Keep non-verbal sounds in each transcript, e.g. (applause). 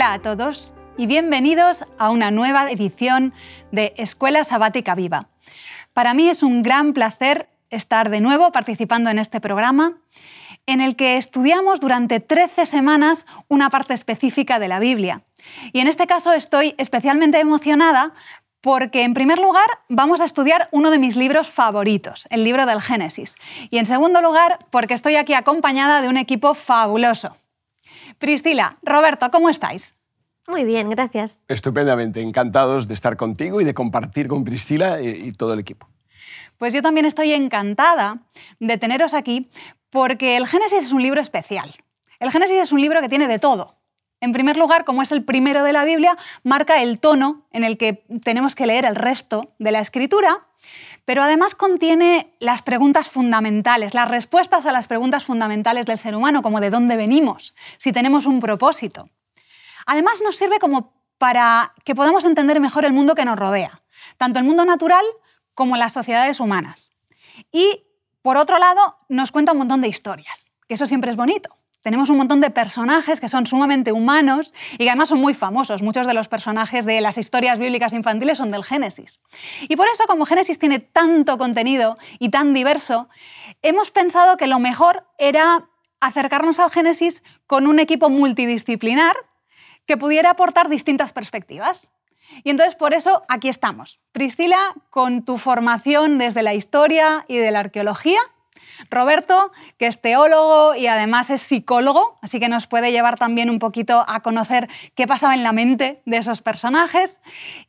Hola a todos y bienvenidos a una nueva edición de Escuela Sabática Viva. Para mí es un gran placer estar de nuevo participando en este programa en el que estudiamos durante 13 semanas una parte específica de la Biblia. Y en este caso estoy especialmente emocionada porque en primer lugar vamos a estudiar uno de mis libros favoritos, el libro del Génesis. Y en segundo lugar porque estoy aquí acompañada de un equipo fabuloso. Priscila, Roberto, ¿cómo estáis? Muy bien, gracias. Estupendamente, encantados de estar contigo y de compartir con Priscila y todo el equipo. Pues yo también estoy encantada de teneros aquí porque el Génesis es un libro especial. El Génesis es un libro que tiene de todo. En primer lugar, como es el primero de la Biblia, marca el tono en el que tenemos que leer el resto de la escritura, pero además contiene las preguntas fundamentales, las respuestas a las preguntas fundamentales del ser humano, como de dónde venimos, si tenemos un propósito. Además nos sirve como para que podamos entender mejor el mundo que nos rodea, tanto el mundo natural como las sociedades humanas. Y, por otro lado, nos cuenta un montón de historias, que eso siempre es bonito. Tenemos un montón de personajes que son sumamente humanos y que además son muy famosos. Muchos de los personajes de las historias bíblicas infantiles son del Génesis. Y por eso, como Génesis tiene tanto contenido y tan diverso, hemos pensado que lo mejor era acercarnos al Génesis con un equipo multidisciplinar que pudiera aportar distintas perspectivas. Y entonces por eso aquí estamos. Priscila, con tu formación desde la historia y de la arqueología. Roberto, que es teólogo y además es psicólogo, así que nos puede llevar también un poquito a conocer qué pasaba en la mente de esos personajes.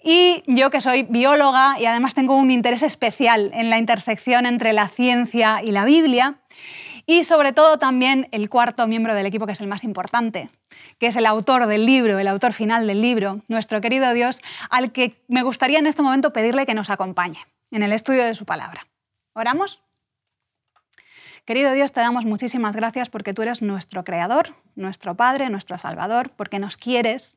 Y yo, que soy bióloga y además tengo un interés especial en la intersección entre la ciencia y la Biblia. Y sobre todo también el cuarto miembro del equipo, que es el más importante, que es el autor del libro, el autor final del libro, nuestro querido Dios, al que me gustaría en este momento pedirle que nos acompañe en el estudio de su palabra. ¿Oramos? Querido Dios, te damos muchísimas gracias porque tú eres nuestro creador, nuestro Padre, nuestro Salvador, porque nos quieres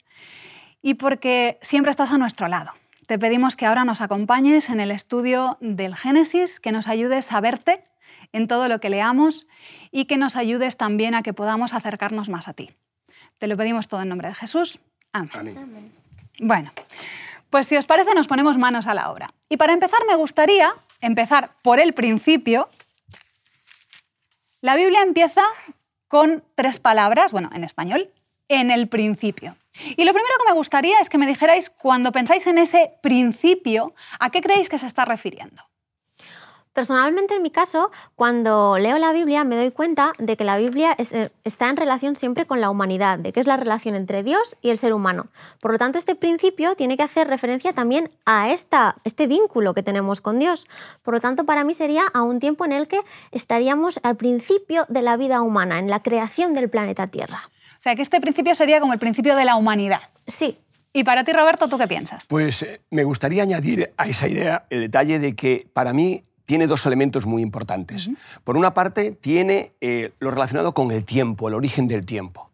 y porque siempre estás a nuestro lado. Te pedimos que ahora nos acompañes en el estudio del Génesis, que nos ayudes a verte en todo lo que leamos y que nos ayudes también a que podamos acercarnos más a ti. Te lo pedimos todo en nombre de Jesús. Amén. Bueno, pues si os parece nos ponemos manos a la obra. Y para empezar me gustaría empezar por el principio. La Biblia empieza con tres palabras, bueno, en español, en el principio. Y lo primero que me gustaría es que me dijerais, cuando pensáis en ese principio, ¿a qué creéis que se está refiriendo? Personalmente, en mi caso, cuando leo la Biblia me doy cuenta de que la Biblia eh, está en relación siempre con la humanidad, de que es la relación entre Dios y el ser humano. Por lo tanto, este principio tiene que hacer referencia también a esta, este vínculo que tenemos con Dios. Por lo tanto, para mí sería a un tiempo en el que estaríamos al principio de la vida humana, en la creación del planeta Tierra. O sea, que este principio sería como el principio de la humanidad. Sí, y para ti, Roberto, ¿tú qué piensas? Pues eh, me gustaría añadir a esa idea el detalle de que para mí tiene dos elementos muy importantes. Por una parte, tiene eh, lo relacionado con el tiempo, el origen del tiempo.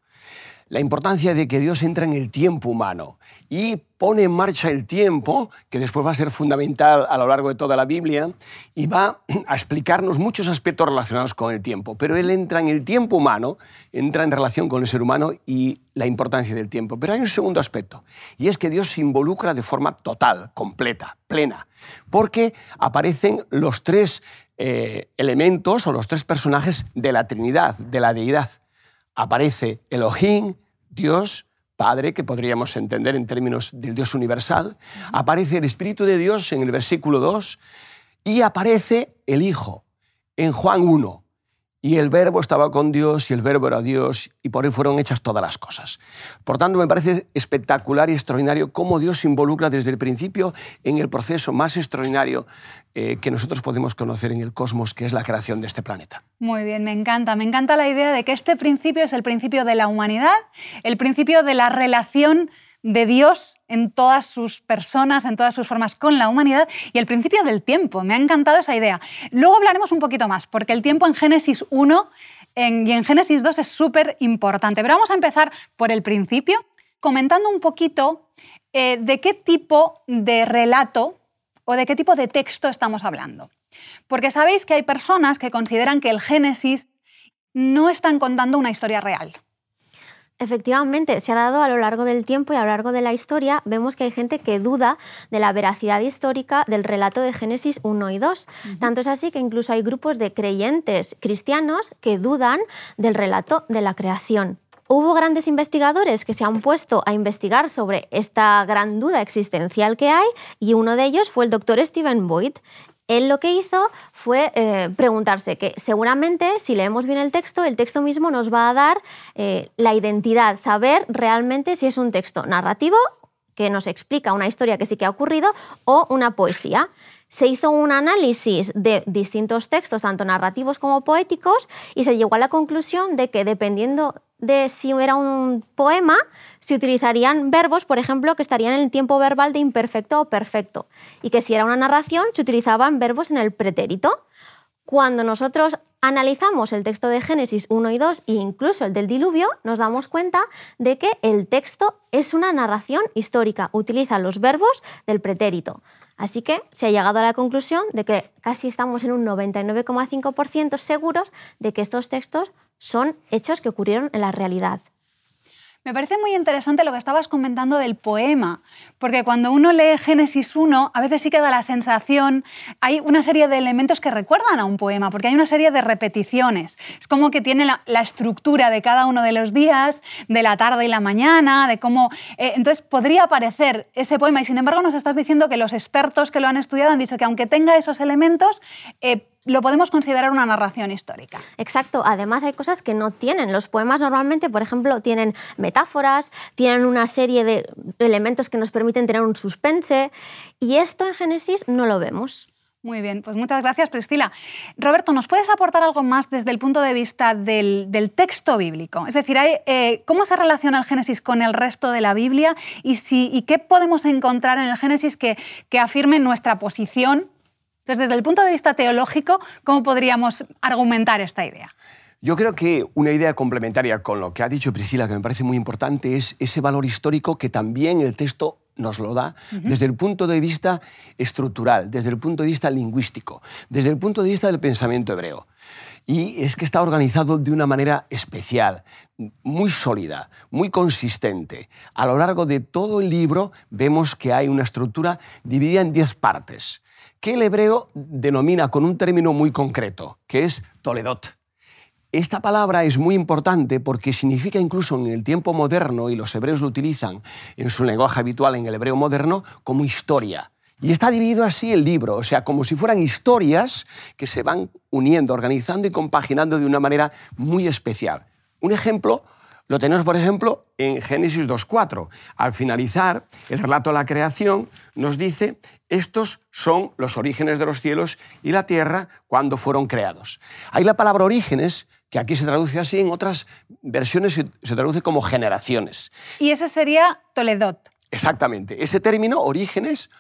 La importancia de que Dios entra en el tiempo humano y pone en marcha el tiempo, que después va a ser fundamental a lo largo de toda la Biblia, y va a explicarnos muchos aspectos relacionados con el tiempo. Pero Él entra en el tiempo humano, entra en relación con el ser humano y la importancia del tiempo. Pero hay un segundo aspecto, y es que Dios se involucra de forma total, completa, plena, porque aparecen los tres eh, elementos o los tres personajes de la Trinidad, de la deidad. Aparece Elohim, Dios, Padre, que podríamos entender en términos del Dios universal, aparece el Espíritu de Dios en el versículo 2 y aparece el Hijo en Juan 1. Y el verbo estaba con Dios y el verbo era Dios y por él fueron hechas todas las cosas. Por tanto, me parece espectacular y extraordinario cómo Dios se involucra desde el principio en el proceso más extraordinario eh, que nosotros podemos conocer en el cosmos, que es la creación de este planeta. Muy bien, me encanta. Me encanta la idea de que este principio es el principio de la humanidad, el principio de la relación de Dios en todas sus personas, en todas sus formas con la humanidad y el principio del tiempo. Me ha encantado esa idea. Luego hablaremos un poquito más, porque el tiempo en Génesis 1 y en Génesis 2 es súper importante. Pero vamos a empezar por el principio, comentando un poquito eh, de qué tipo de relato o de qué tipo de texto estamos hablando. Porque sabéis que hay personas que consideran que el Génesis no están contando una historia real. Efectivamente, se ha dado a lo largo del tiempo y a lo largo de la historia, vemos que hay gente que duda de la veracidad histórica del relato de Génesis 1 y 2. Tanto es así que incluso hay grupos de creyentes cristianos que dudan del relato de la creación. Hubo grandes investigadores que se han puesto a investigar sobre esta gran duda existencial que hay y uno de ellos fue el doctor Stephen Boyd él lo que hizo fue eh, preguntarse que seguramente si leemos bien el texto, el texto mismo nos va a dar eh, la identidad, saber realmente si es un texto narrativo que nos explica una historia que sí que ha ocurrido o una poesía. Se hizo un análisis de distintos textos, tanto narrativos como poéticos, y se llegó a la conclusión de que dependiendo de si era un poema, se utilizarían verbos, por ejemplo, que estarían en el tiempo verbal de imperfecto o perfecto. Y que si era una narración, se utilizaban verbos en el pretérito. Cuando nosotros analizamos el texto de Génesis 1 y 2 e incluso el del diluvio, nos damos cuenta de que el texto es una narración histórica, utiliza los verbos del pretérito. Así que se ha llegado a la conclusión de que casi estamos en un 99,5% seguros de que estos textos son hechos que ocurrieron en la realidad. Me parece muy interesante lo que estabas comentando del poema, porque cuando uno lee Génesis 1, a veces sí que da la sensación, hay una serie de elementos que recuerdan a un poema, porque hay una serie de repeticiones. Es como que tiene la, estructura de cada uno de los días, de la tarde y la mañana, de cómo... Eh, entonces podría parecer ese poema, y sin embargo nos estás diciendo que los expertos que lo han estudiado han dicho que aunque tenga esos elementos, eh, lo podemos considerar una narración histórica. Exacto. Además hay cosas que no tienen. Los poemas normalmente, por ejemplo, tienen metáforas, tienen una serie de elementos que nos permiten tener un suspense y esto en Génesis no lo vemos. Muy bien, pues muchas gracias Priscila. Roberto, ¿nos puedes aportar algo más desde el punto de vista del, texto bíblico? Es decir, eh, ¿cómo se relaciona el Génesis con el resto de la Biblia y, si, y qué podemos encontrar en el Génesis que, que afirme nuestra posición entonces, desde el punto de vista teológico, ¿cómo podríamos argumentar esta idea? Yo creo que una idea complementaria con lo que ha dicho Priscila, que me parece muy importante, es ese valor histórico que también el texto nos lo da desde el punto de vista estructural, desde el punto de vista lingüístico, desde el punto de vista del pensamiento hebreo. Y es que está organizado de una manera especial, muy sólida, muy consistente. A lo largo de todo el libro vemos que hay una estructura dividida en diez partes que el hebreo denomina con un término muy concreto, que es Toledot. Esta palabra es muy importante porque significa incluso en el tiempo moderno, y los hebreos lo utilizan en su lenguaje habitual en el hebreo moderno, como historia. Y está dividido así el libro, o sea, como si fueran historias que se van uniendo, organizando y compaginando de una manera muy especial. Un ejemplo lo tenemos, por ejemplo, en Génesis 2.4. Al finalizar, el relato de la creación nos dice, estos son los orígenes de los cielos y la tierra cuando fueron creados. Hay la palabra orígenes, que aquí se traduce así, en otras versiones se, traduce como generaciones. Y ese sería Toledot. Exactamente. Ese término, orígenes,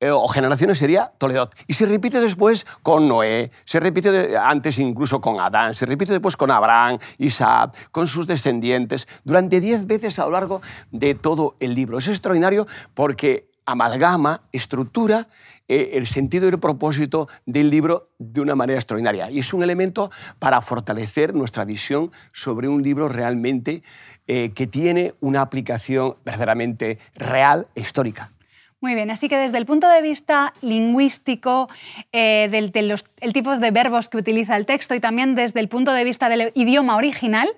eh, o generaciones sería Toledot. Y se repite después con Noé, se repite antes incluso con Adán, se repite después con Abraham, Isaac, con sus descendientes, durante diez veces a lo largo de todo el libro. Es extraordinario porque amalgama, estructura eh, el sentido y el propósito del libro de una manera extraordinaria. Y es un elemento para fortalecer nuestra visión sobre un libro realmente eh, que tiene una aplicación verdaderamente real e histórica. Muy bien, así que desde el punto de vista lingüístico, eh, del, de los el tipo de verbos que utiliza el texto y también desde el punto de vista del idioma original,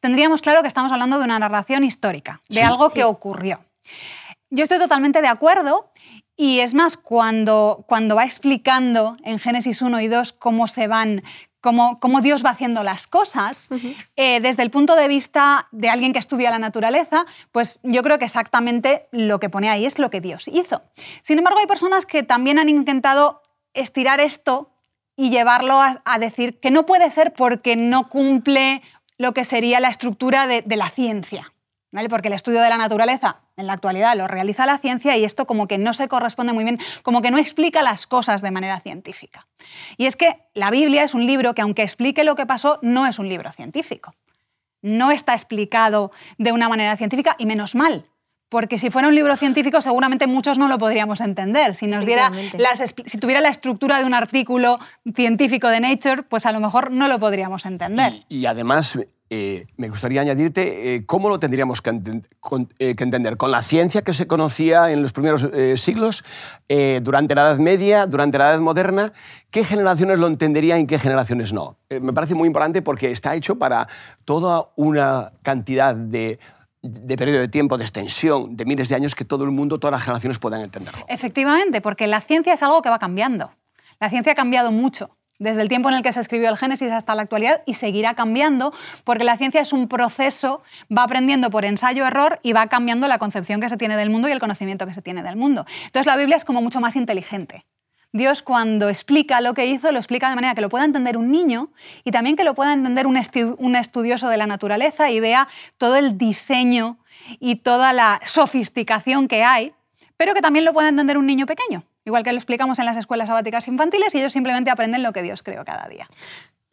tendríamos claro que estamos hablando de una narración histórica, de algo que ocurrió. Yo estoy totalmente de acuerdo y es más, cuando, cuando va explicando en Génesis 1 y 2 cómo se van cómo, Dios va haciendo las cosas, eh, desde el punto de vista de alguien que estudia la naturaleza, pues yo creo que exactamente lo que pone ahí es lo que Dios hizo. Sin embargo, hay personas que también han intentado estirar esto y llevarlo a, decir que no puede ser porque no cumple lo que sería la estructura de, de la ciencia. ¿vale? Porque el estudio de la naturaleza en la actualidad lo realiza la ciencia y esto como que no se corresponde muy bien, como que no explica las cosas de manera científica. Y es que la Biblia es un libro que aunque explique lo que pasó, no es un libro científico. No está explicado de una manera científica y menos mal, porque si fuera un libro científico seguramente muchos no lo podríamos entender. Si, nos diera si tuviera la estructura de un artículo científico de Nature, pues a lo mejor no lo podríamos entender. y además eh, me gustaría añadirte eh, cómo lo tendríamos que, entender. Con la ciencia que se conocía en los primeros siglos, durante la Edad Media, durante la Edad Moderna, ¿qué generaciones lo entenderían y qué generaciones no? me parece muy importante porque está hecho para toda una cantidad de de periodo de tiempo, de extensión, de miles de años, que todo el mundo, todas las generaciones puedan entenderlo. Efectivamente, porque la ciencia es algo que va cambiando. La ciencia ha cambiado mucho desde el tiempo en el que se escribió el Génesis hasta la actualidad y seguirá cambiando porque la ciencia es un proceso, va aprendiendo por ensayo-error y va cambiando la concepción que se tiene del mundo y el conocimiento que se tiene del mundo. Entonces la Biblia es como mucho más inteligente. Dios cuando explica lo que hizo, lo explica de manera que lo pueda entender un niño y también que lo pueda entender un, un estudioso de la naturaleza y vea todo el diseño y toda la sofisticación que hay, pero que también lo pueda entender un niño pequeño. Igual que lo explicamos en las escuelas sabáticas infantiles y ellos simplemente aprenden lo que Dios creó cada día.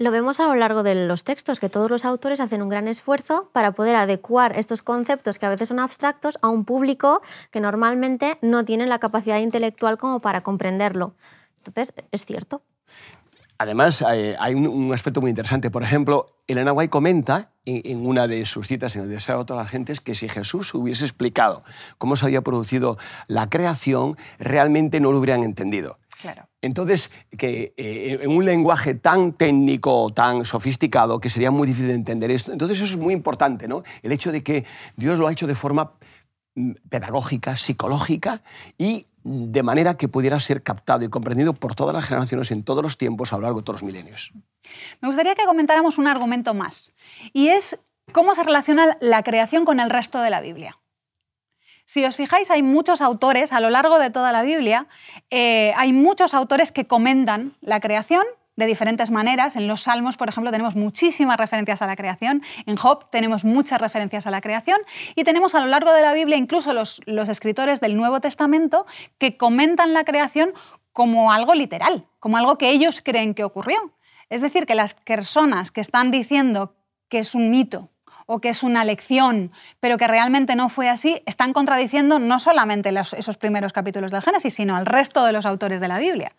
Lo vemos a lo largo de los textos, que todos los autores hacen un gran esfuerzo para poder adecuar estos conceptos que a veces son abstractos a un público que normalmente no tiene la capacidad intelectual como para comprenderlo. Entonces, es cierto. Además, eh, hay un, aspecto muy interesante. Por ejemplo, Elena White comenta en, una de sus citas en el Deseo de todas las gentes que si Jesús hubiese explicado cómo se había producido la creación, realmente no lo hubieran entendido. Claro. Entonces, que eh, en un lenguaje tan técnico, tan sofisticado, que sería muy difícil de entender esto. Entonces, eso es muy importante, ¿no? El hecho de que Dios lo ha hecho de forma mm, pedagógica, psicológica y de manera que pudiera ser captado y comprendido por todas las generaciones en todos los tiempos a lo largo de todos los milenios. Me gustaría que comentáramos un argumento más, y es cómo se relaciona la creación con el resto de la Biblia. Si os fijáis, hay muchos autores a lo largo de toda la Biblia, eh, hay muchos autores que comentan la creación de diferentes maneras. En los Salmos, por ejemplo, tenemos muchísimas referencias a la creación, en Job tenemos muchas referencias a la creación y tenemos a lo largo de la Biblia incluso los, escritores del Nuevo Testamento que comentan la creación como algo literal, como algo que ellos creen que ocurrió. Es decir, que las personas que están diciendo que es un mito o que es una lección, pero que realmente no fue así, están contradiciendo no solamente esos primeros capítulos del Génesis, sino al resto de los autores de la Biblia.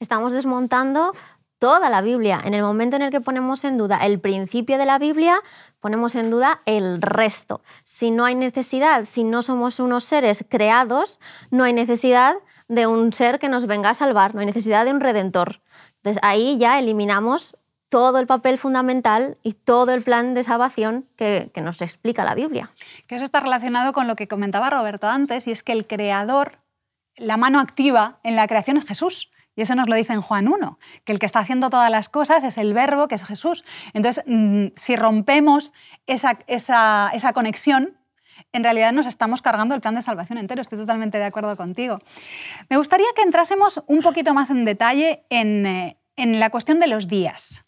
Estamos desmontando toda la Biblia. En el momento en el que ponemos en duda el principio de la Biblia, ponemos en duda el resto. Si no hay necesidad, si no somos unos seres creados, no hay necesidad de un ser que nos venga a salvar, no hay necesidad de un redentor. Entonces ahí ya eliminamos todo el papel fundamental y todo el plan de salvación que, que, nos explica la Biblia. Que eso está relacionado con lo que comentaba Roberto antes, y es que el creador, la mano activa en la creación es Jesús. Y eso nos lo dice en Juan 1, que el que está haciendo todas las cosas es el verbo, que es Jesús. Entonces, mm, si rompemos esa, esa, conexión, en realidad nos estamos cargando el plan de salvación entero. Estoy totalmente de acuerdo contigo. Me gustaría que entrásemos un poquito más en detalle en, eh, en la cuestión de los días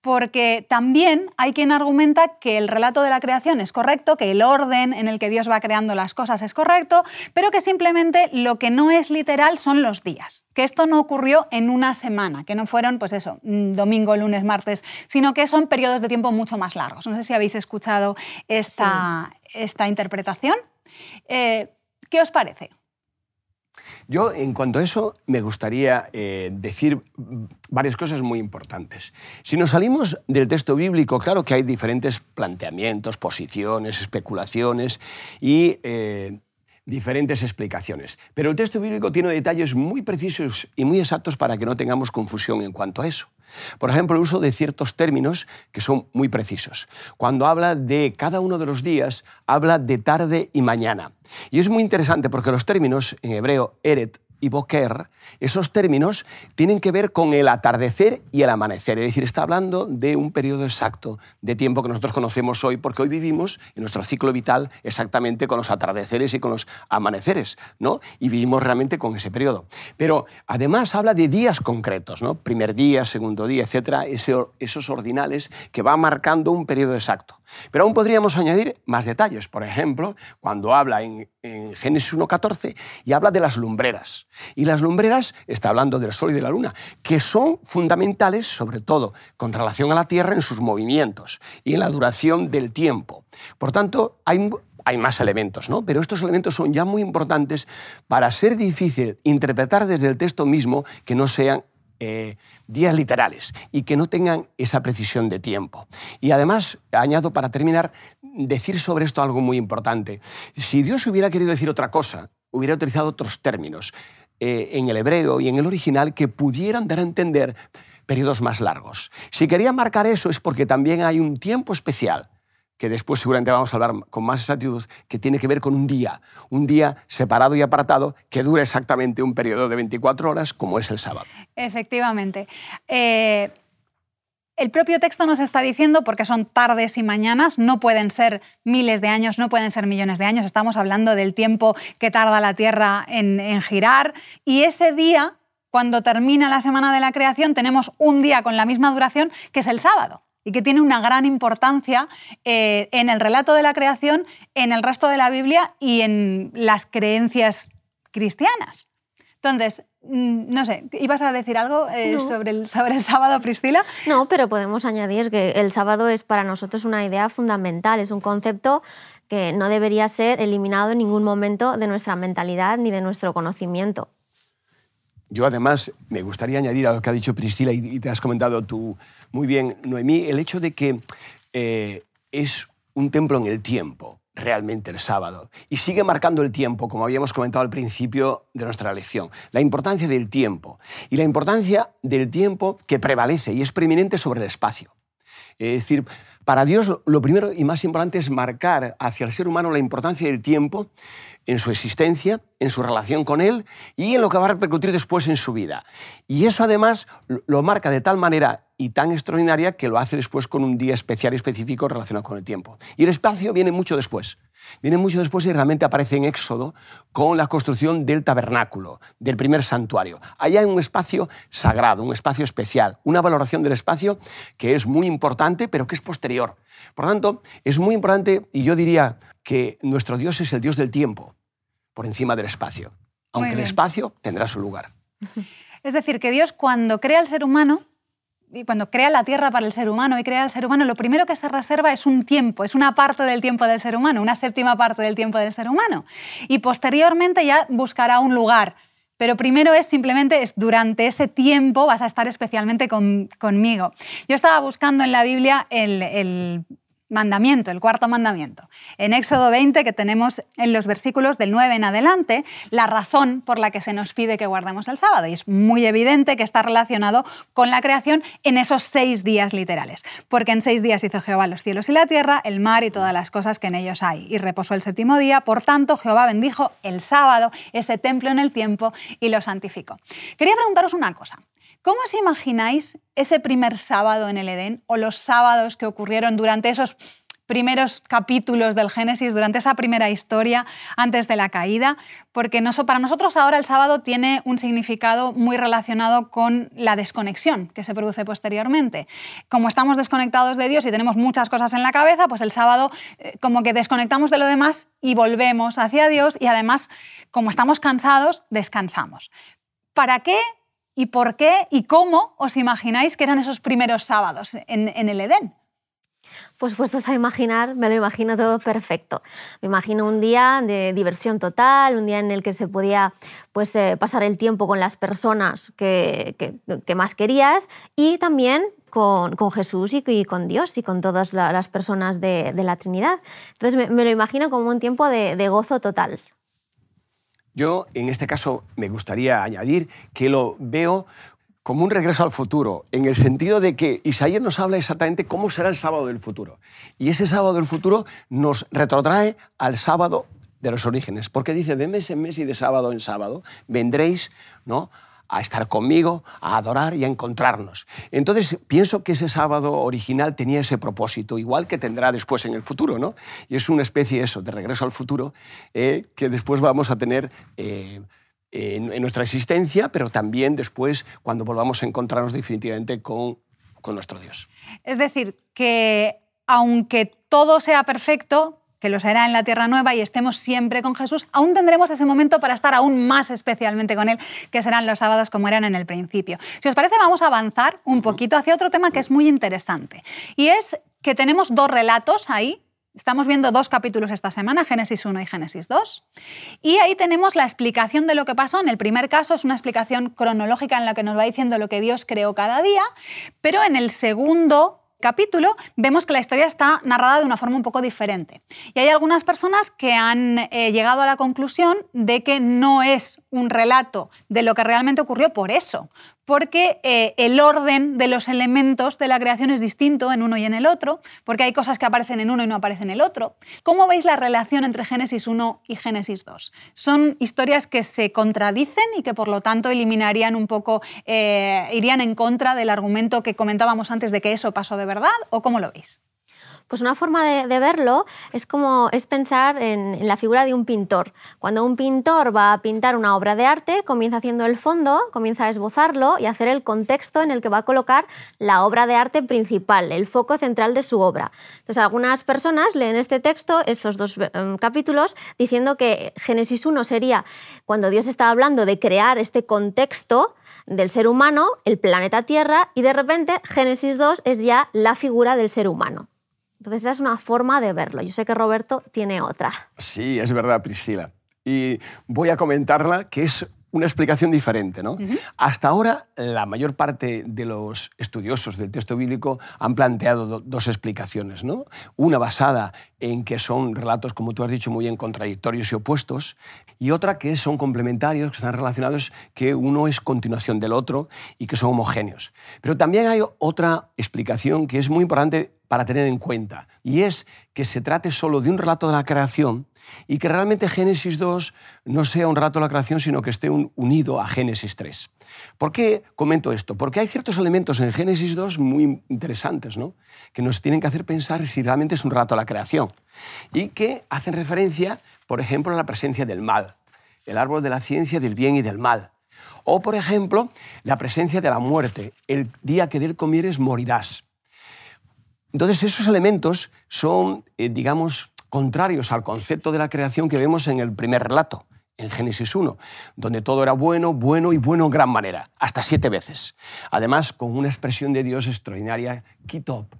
porque también hay quien argumenta que el relato de la creación es correcto, que el orden en el que Dios va creando las cosas es correcto, pero que simplemente lo que no es literal son los días, que esto no ocurrió en una semana, que no fueron, pues eso, mm, domingo, lunes, martes, sino que son periodos de tiempo mucho más largos. No sé si habéis escuchado esta, esta interpretación. Eh, ¿Qué os parece? Yo, en cuanto a eso, me gustaría eh, decir varias cosas muy importantes. Si nos salimos del texto bíblico, claro que hay diferentes planteamientos, posiciones, especulaciones y eh, diferentes explicaciones. Pero el texto bíblico tiene detalles muy precisos y muy exactos para que no tengamos confusión en cuanto a eso. Por ejemplo, el uso de ciertos términos que son muy precisos. Cuando habla de cada uno de los días, habla de tarde y mañana. Y es muy interesante porque los términos en hebreo, eret y boker, esos términos tienen que ver con el atardecer y el amanecer. Es decir, está hablando de un periodo exacto de tiempo que nosotros conocemos hoy, porque hoy vivimos en nuestro ciclo vital exactamente con los atardeceres y con los amaneceres, ¿no? Y vivimos realmente con ese periodo. Pero además habla de días concretos, ¿no? Primer día, segundo día, etcétera, esos ordinales que van marcando un periodo exacto. Pero aún podríamos añadir más detalles. Por ejemplo, cuando habla en, en Génesis 1.14 y habla de las lumbreras. Y las lumbreras, está hablando del Sol y de la Luna, que son fundamentales, sobre todo con relación a la Tierra en sus movimientos y en la duración del tiempo. Por tanto, hay, hay más elementos, ¿no? Pero estos elementos son ya muy importantes para ser difícil interpretar desde el texto mismo que no sean eh, días literales y que no tengan esa precisión de tiempo. Y además, añado para terminar, decir sobre esto algo muy importante. Si Dios hubiera querido decir otra cosa, hubiera utilizado otros términos eh, en el hebreo y en el original que pudieran dar a entender periodos más largos. Si quería marcar eso es porque también hay un tiempo especial que después seguramente vamos a hablar con más exactitud, que tiene que ver con un día, un día separado y apartado que dura exactamente un periodo de 24 horas como es el sábado. Efectivamente. Eh, el propio texto nos está diciendo, porque son tardes y mañanas, no pueden ser miles de años, no pueden ser millones de años, estamos hablando del tiempo que tarda la Tierra en, girar, y ese día, cuando termina la semana de la creación, tenemos un día con la misma duración, que es el sábado y que tiene una gran importancia eh, en el relato de la creación, en el resto de la Biblia y en las creencias cristianas. Entonces, no sé, ¿ibas a decir algo eh, sobre, el, sobre el sábado, Priscila? No, pero podemos añadir que el sábado es para nosotros una idea fundamental, es un concepto que no debería ser eliminado en ningún momento de nuestra mentalidad ni de nuestro conocimiento. Yo además me gustaría añadir a lo que ha dicho Priscila y te has comentado tú muy bien, Noemí, el hecho de que eh, es un templo en el tiempo, realmente el sábado, y sigue marcando el tiempo, como habíamos comentado al principio de nuestra lección, la importancia del tiempo, y la importancia del tiempo que prevalece y es preeminente sobre el espacio. Es decir, para Dios lo primero y más importante es marcar hacia el ser humano la importancia del tiempo en su existencia, en su relación con Él y en lo que va a repercutir después en su vida. Y eso además lo marca de tal manera y tan extraordinaria que lo hace después con un día especial y específico relacionado con el tiempo. Y el espacio viene mucho después. Viene mucho después y realmente aparece en Éxodo con la construcción del tabernáculo, del primer santuario. Allá hay un espacio sagrado, un espacio especial, una valoración del espacio que es muy importante, pero que es posterior. Por lo tanto, es muy importante, y yo diría que nuestro Dios es el Dios del tiempo, por encima del espacio, aunque el espacio tendrá su lugar. (laughs) Es decir, que Dios cuando crea al ser humano, y cuando crea la tierra para el ser humano y crea al ser humano, lo primero que se reserva es un tiempo, es una parte del tiempo del ser humano, una séptima parte del tiempo del ser humano. Y posteriormente ya buscará un lugar. Pero primero es simplemente, es durante ese tiempo vas a estar especialmente conmigo. Yo estaba buscando en la Biblia el mandamiento, el cuarto mandamiento. En Éxodo 20, que tenemos en los versículos del 9 en adelante, la razón por la que se nos pide que guardemos el sábado. Y es muy evidente que está relacionado con la creación en esos seis días literales. Porque en seis días hizo Jehová los cielos y la tierra, el mar y todas las cosas que en ellos hay. Y reposó el séptimo día. Por tanto, Jehová bendijo el sábado, ese templo en el tiempo, y lo santificó. Quería preguntaros una cosa. ¿Cómo os imagináis ese primer sábado en el Edén o los sábados que ocurrieron durante esos primeros capítulos del Génesis, durante esa primera historia antes de la caída? Porque para nosotros ahora el sábado tiene un significado muy relacionado con la desconexión que se produce posteriormente. Como estamos desconectados de Dios y tenemos muchas cosas en la cabeza, pues el sábado eh, como que desconectamos de lo demás y volvemos hacia Dios y además, como estamos cansados, descansamos. ¿Para qué y por qué y cómo os imagináis que eran esos primeros sábados en, el Edén. Pues puestos a imaginar, me lo imagino todo perfecto. Me imagino un día de diversión total, un día en el que se podía pues, eh, pasar el tiempo con las personas que, más querías y también con, Jesús y, con Dios y con todas las personas de, la Trinidad. Entonces me, lo imagino como un tiempo de gozo total. Yo, en este caso, me gustaría añadir que lo veo como un regreso al futuro, en el sentido de que Isaías nos habla exactamente cómo será el sábado del futuro. Y ese sábado del futuro nos retrotrae al sábado de los orígenes, porque dice, de mes en mes y de sábado en sábado vendréis ¿no? A estar conmigo, a adorar y a encontrarnos. Entonces, pienso que ese sábado original tenía ese propósito, igual que tendrá después en el futuro, ¿no? Y es una especie eso, de regreso al futuro, eh, que después vamos a tener eh, en, nuestra existencia, pero también después cuando volvamos a encontrarnos definitivamente con, con nuestro Dios. Es decir, que aunque todo sea perfecto, que lo será en la tierra nueva y estemos siempre con Jesús, aún tendremos ese momento para estar aún más especialmente con Él, que serán los sábados como eran en el principio. Si os parece, vamos a avanzar un poquito hacia otro tema que es muy interesante. Y es que tenemos dos relatos ahí Estamos viendo dos capítulos esta semana, Génesis 1 y Génesis 2. Y ahí tenemos la explicación de lo que pasó. En el primer caso es una explicación cronológica en la que nos va diciendo lo que Dios creó cada día, pero en el segundo capítulo vemos que la historia está narrada de una forma un poco diferente. Y hay algunas personas que han eh, llegado a la conclusión de que no es un relato de lo que realmente ocurrió por eso, porque eh, el orden de los elementos de la creación es distinto en uno y en el otro, porque hay cosas que aparecen en uno y no aparecen en el otro. ¿Cómo veis la relación entre Génesis 1 y Génesis 2? ¿Son historias que se contradicen y que por lo tanto eliminarían un poco, eh, irían en contra del argumento que comentábamos antes de que eso pasó de verdad? ¿O cómo lo veis? Pues una forma de, verlo es como es pensar en, la figura de un pintor. Cuando un pintor va a pintar una obra de arte, comienza haciendo el fondo, comienza a esbozarlo y hacer el contexto en el que va a colocar la obra de arte principal, el foco central de su obra. Entonces, algunas personas leen este texto, estos dos em, capítulos, diciendo que Génesis 1 sería cuando Dios está hablando de crear este contexto del ser humano, el planeta Tierra, y de repente Génesis 2 es ya la figura del ser humano. Entonces esa es una forma de verlo. Yo sé que Roberto tiene otra. Sí, es verdad, Priscila. Y voy a comentarla, que es una explicación diferente. ¿no? Hasta ahora, la mayor parte de los estudiosos del texto bíblico han planteado dos explicaciones. ¿no? Una basada en que son relatos, como tú has dicho muy bien, contradictorios y opuestos, y otra que son complementarios, que están relacionados, que uno es continuación del otro y que son homogéneos. Pero también hay otra explicación que es muy importante para tener en cuenta, y es que se trate solo de un relato de la creación y que realmente Génesis 2 no sea un relato de la creación, sino que esté unido a Génesis 3. ¿Por qué comento esto? Porque hay ciertos elementos en Génesis 2 muy interesantes, ¿no? que nos tienen que hacer pensar si realmente es un relato de la creación, y que hacen referencia, por ejemplo, a la presencia del mal, el árbol de la ciencia del bien y del mal. O, por ejemplo, la presencia de la muerte, el día que de él comieres morirás. Entonces, esos elementos son, eh, digamos, contrarios al concepto de la creación que vemos en el primer relato, en Génesis 1, donde todo era bueno, bueno y bueno en gran manera, hasta siete veces. Además, con una expresión de Dios extraordinaria, kitop,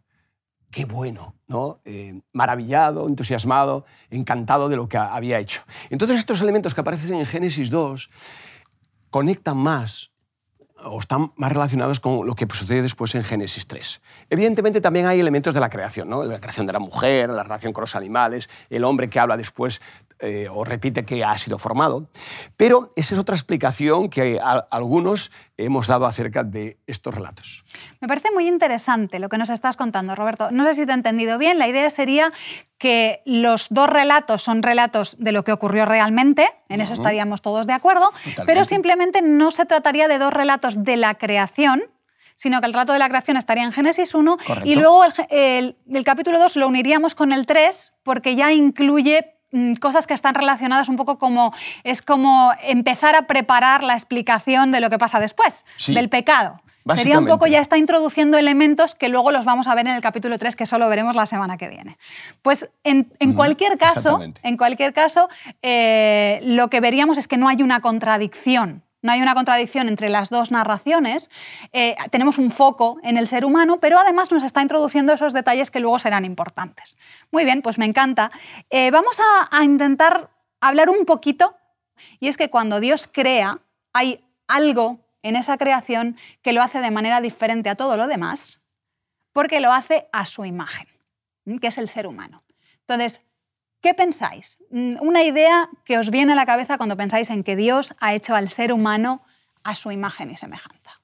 qué bueno, ¿no? Eh, maravillado, entusiasmado, encantado de lo que había hecho. Entonces, estos elementos que aparecen en Génesis 2 conectan más o están más relacionados con lo que sucede después en Génesis 3. Evidentemente también hay elementos de la creación, ¿no? la creación de la mujer, la relación con los animales, el hombre que habla después eh, o repite que ha sido formado, pero esa es otra explicación que algunos hemos dado acerca de estos relatos. Me parece muy interesante lo que nos estás contando, Roberto. No sé si te he entendido bien, la idea sería que los dos relatos son relatos de lo que ocurrió realmente, en eso estaríamos todos de acuerdo, pero simplemente no se trataría de dos relatos de la creación, sino que el relato de la creación estaría en Génesis 1 y luego el, el, capítulo 2 lo uniríamos con el 3 porque ya incluye cosas que están relacionadas un poco como es como empezar a preparar la explicación de lo que pasa después, del pecado. Sería un poco, ya está introduciendo elementos que luego los vamos a ver en el capítulo 3, que solo veremos la semana que viene. Pues en, cualquier caso, en cualquier caso eh, lo que veríamos es que no hay una contradicción. No hay una contradicción entre las dos narraciones. Eh, tenemos un foco en el ser humano, pero además nos está introduciendo esos detalles que luego serán importantes. Muy bien, pues me encanta. Eh, vamos a intentar hablar un poquito, y es que cuando Dios crea, hay algo en esa creación que lo hace de manera diferente a todo lo demás, porque lo hace a su imagen, que es el ser humano. Entonces, ¿qué pensáis? Mm, una idea que os viene a la cabeza cuando pensáis en que Dios ha hecho al ser humano a su imagen y semejanza.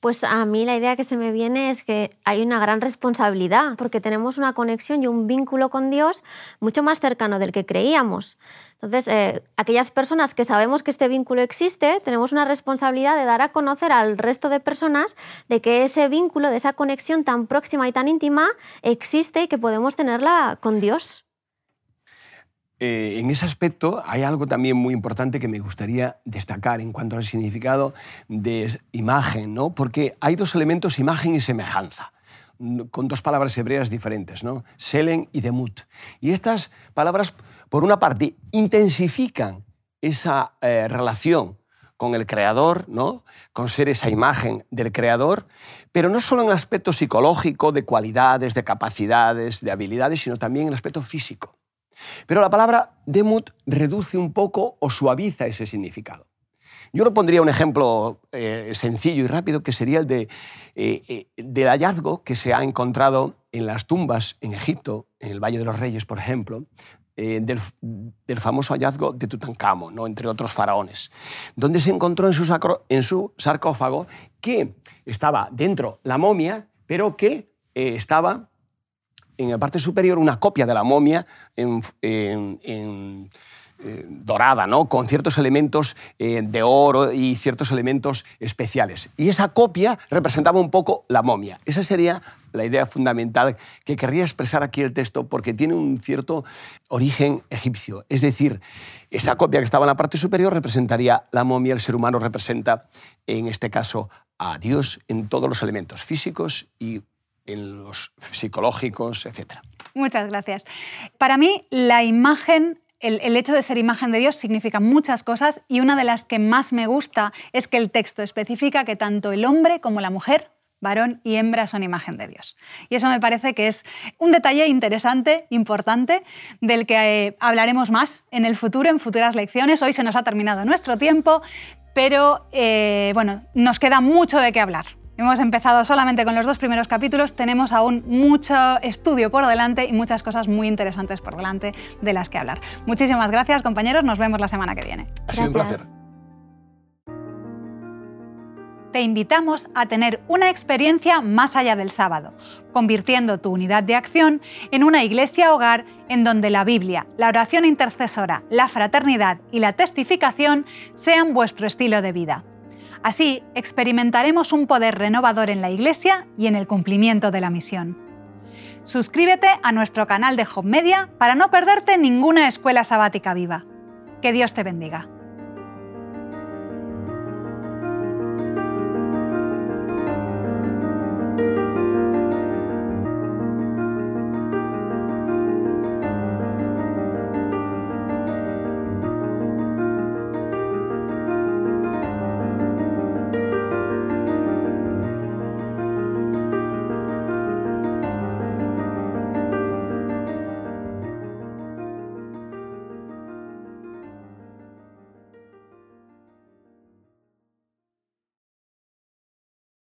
Pues a mí la idea que se me viene es que hay una gran responsabilidad, porque tenemos una conexión y un vínculo con Dios mucho más cercano del que creíamos. Entonces, eh, aquellas personas que sabemos que este vínculo existe, tenemos una responsabilidad de dar a conocer al resto de personas de que ese vínculo, de esa conexión tan próxima y tan íntima, existe y que podemos tenerla con Dios. Eh, en ese aspecto hay algo también muy importante que me gustaría destacar en cuanto al significado de imagen, ¿no? porque hay dos elementos, imagen y semejanza con dos palabras hebreas diferentes, ¿no? Selen y Demut. Y estas palabras, por una parte, intensifican esa eh, relación con el creador, ¿no? con ser esa imagen del creador, pero no solo en el aspecto psicológico, de cualidades, de capacidades, de habilidades, sino también en el aspecto físico. Pero la palabra demut reduce un poco o suaviza ese significado. Yo lo pondría un ejemplo eh, sencillo y rápido, que sería el eh, eh, del hallazgo que se ha encontrado en las tumbas en Egipto, en el Valle de los Reyes, por ejemplo, del, famoso hallazgo de Tutankamón, entre otros faraones, donde se encontró en su sarcófago que estaba dentro la momia, pero que estaba en la parte superior una copia de la momia en, eh, dorada, ¿no? con ciertos elementos eh, de oro y ciertos elementos especiales. Y esa copia representaba un poco la momia. Esa sería la idea fundamental que querría expresar aquí el texto porque tiene un cierto origen egipcio. Es decir, esa copia que estaba en la parte superior representaría la momia, el ser humano representa, en este caso, a Dios en todos los elementos físicos y en los psicológicos, etc. Muchas gracias. Para mí, la imagen el, hecho de ser imagen de Dios significa muchas cosas y una de las que más me gusta es que el texto especifica que tanto el hombre como la mujer, varón y hembra, son imagen de Dios. Y eso me parece que es un detalle interesante, importante, del que eh, hablaremos más en el futuro, en futuras lecciones. Hoy se nos ha terminado nuestro tiempo, pero eh, bueno, nos queda mucho de qué hablar. Hemos empezado solamente con los dos primeros capítulos, tenemos aún mucho estudio por delante y muchas cosas muy interesantes por delante de las que hablar. Muchísimas gracias compañeros, nos vemos la semana que viene. Ha sido un placer. Te invitamos a tener una experiencia más allá del sábado, convirtiendo tu unidad de acción en una iglesia hogar en donde la Biblia, la oración intercesora, la fraternidad y la testificación sean vuestro estilo de vida. Así experimentaremos un poder renovador en la Iglesia y en el cumplimiento de la misión. Suscríbete a nuestro canal de Home Media para no perderte ninguna escuela sabática viva. Que Dios te bendiga.